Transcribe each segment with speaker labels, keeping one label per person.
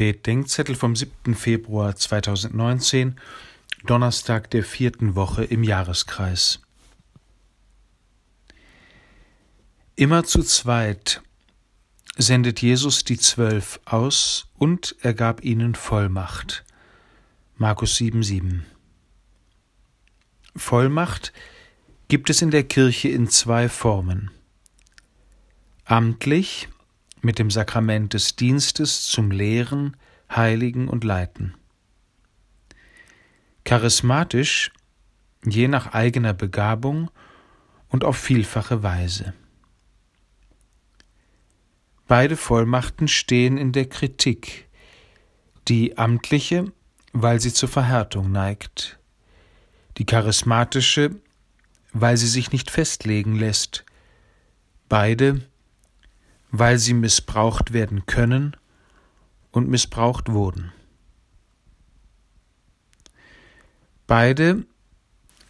Speaker 1: Spätdenkzettel vom 7. Februar 2019, Donnerstag der vierten Woche im Jahreskreis. Immer zu zweit sendet Jesus die Zwölf aus und er gab ihnen Vollmacht. Markus 7,7 Vollmacht gibt es in der Kirche in zwei Formen. Amtlich mit dem Sakrament des Dienstes zum Lehren, Heiligen und Leiten. Charismatisch, je nach eigener Begabung und auf vielfache Weise. Beide Vollmachten stehen in der Kritik, die amtliche, weil sie zur Verhärtung neigt, die charismatische, weil sie sich nicht festlegen lässt, beide weil sie missbraucht werden können und missbraucht wurden. Beide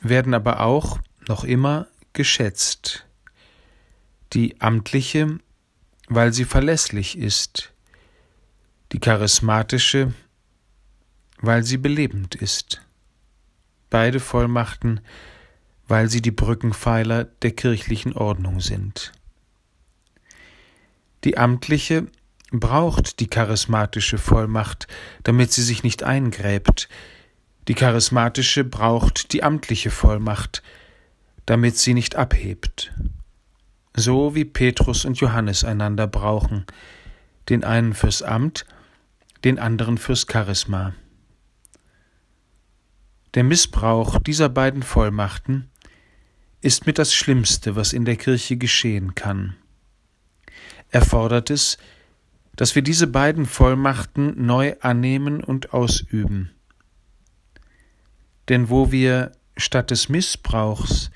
Speaker 1: werden aber auch noch immer geschätzt. Die amtliche, weil sie verlässlich ist, die charismatische, weil sie belebend ist. Beide Vollmachten, weil sie die Brückenpfeiler der kirchlichen Ordnung sind. Die amtliche braucht die charismatische Vollmacht, damit sie sich nicht eingräbt. Die charismatische braucht die amtliche Vollmacht, damit sie nicht abhebt. So wie Petrus und Johannes einander brauchen, den einen fürs Amt, den anderen fürs Charisma. Der Missbrauch dieser beiden Vollmachten ist mit das Schlimmste, was in der Kirche geschehen kann erfordert es, dass wir diese beiden Vollmachten neu annehmen und ausüben. Denn wo wir statt des Missbrauchs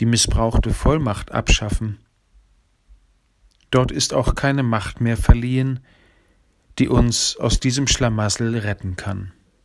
Speaker 1: die missbrauchte Vollmacht abschaffen, dort ist auch keine Macht mehr verliehen, die uns aus diesem Schlamassel retten kann.